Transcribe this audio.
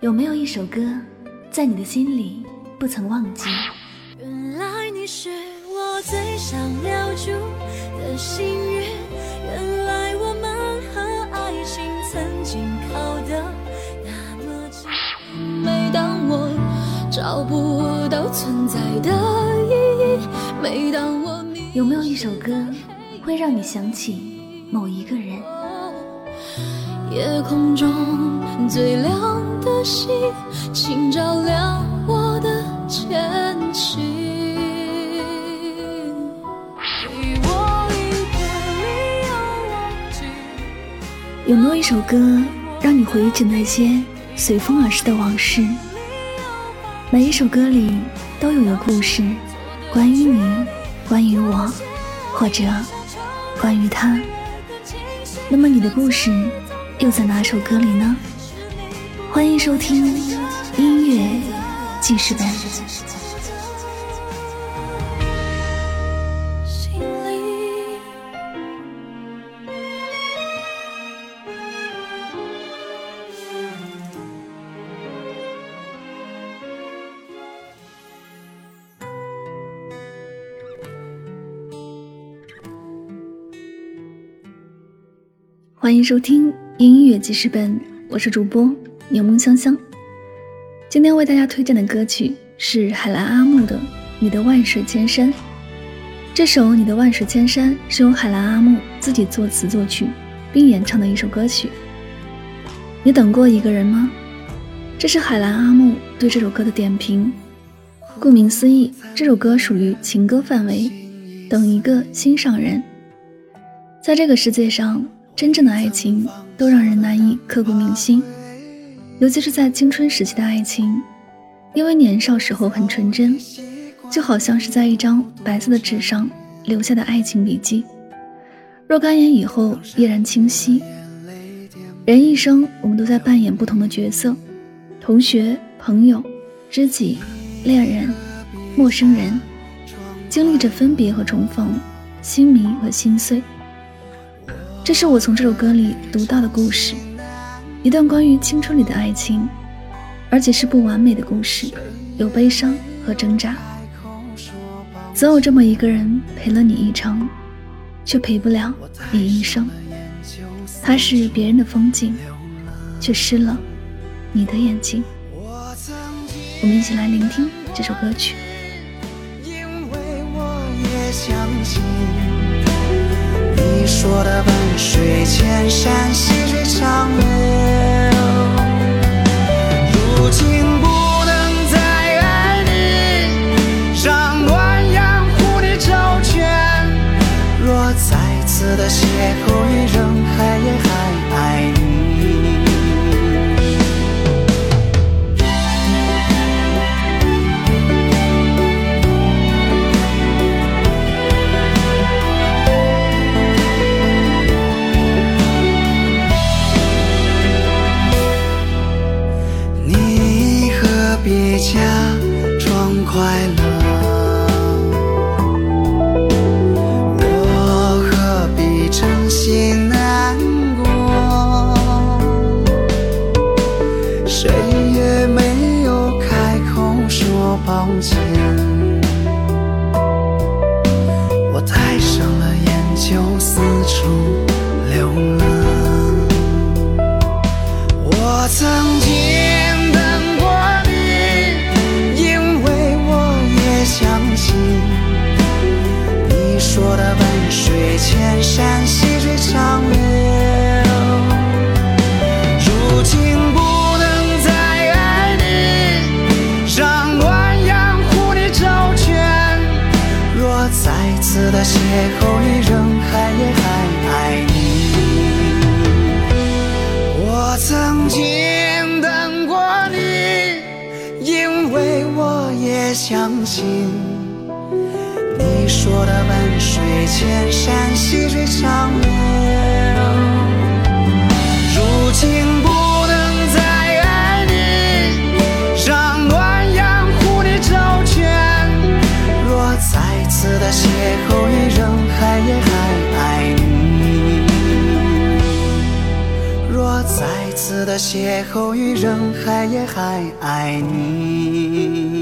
有没有一首歌，在你的心里不曾忘记？原来你是我最想留住的幸运，原来我们和爱情曾经靠得那么近。每当我找不到存在的意义，每当我迷有没有一首歌，会让你想起某一个人？夜空中最亮的星，请照亮我的前行。有没有一首歌，让你回忆起那些随风而逝的往事？每一首歌里都有个故事，关于你，关于我，或者关于他。那么你的故事又在哪首歌里呢？欢迎收听音乐记事本。欢迎收听音乐记事本，我是主播柠檬香香。今天为大家推荐的歌曲是海蓝阿木的《你的万水千山》。这首《你的万水千山》是由海蓝阿木自己作词作曲并演唱的一首歌曲。你等过一个人吗？这是海蓝阿木对这首歌的点评。顾名思义，这首歌属于情歌范围，等一个心上人。在这个世界上。真正的爱情都让人难以刻骨铭心，尤其是在青春时期的爱情，因为年少时候很纯真，就好像是在一张白色的纸上留下的爱情笔记，若干年以后依然清晰。人一生，我们都在扮演不同的角色：同学、朋友、知己、恋人、陌生人，经历着分别和重逢，心迷和心碎。这是我从这首歌里读到的故事，一段关于青春里的爱情，而且是不完美的故事，有悲伤和挣扎。总有这么一个人陪了你一程，却陪不了你一生。他是别人的风景，却湿了你的眼睛。我们一起来聆听这首歌曲。因为我也相信说的万水千山，细水长流。快乐？我何必真心难过？谁也没有开口说抱歉。我戴上了眼，就四处流浪。我曾心你说的万水千山，细水长流。如今不能再爱你，让暖阳护你周全。若再次的邂逅于人海，也还爱你。我曾经等过你，因为我也相信说的万水千山，细水长流。如今不能再爱你，让暖阳护你周全。若再次的邂逅于人海，也还爱你。若再次的邂逅于人海，也还爱你。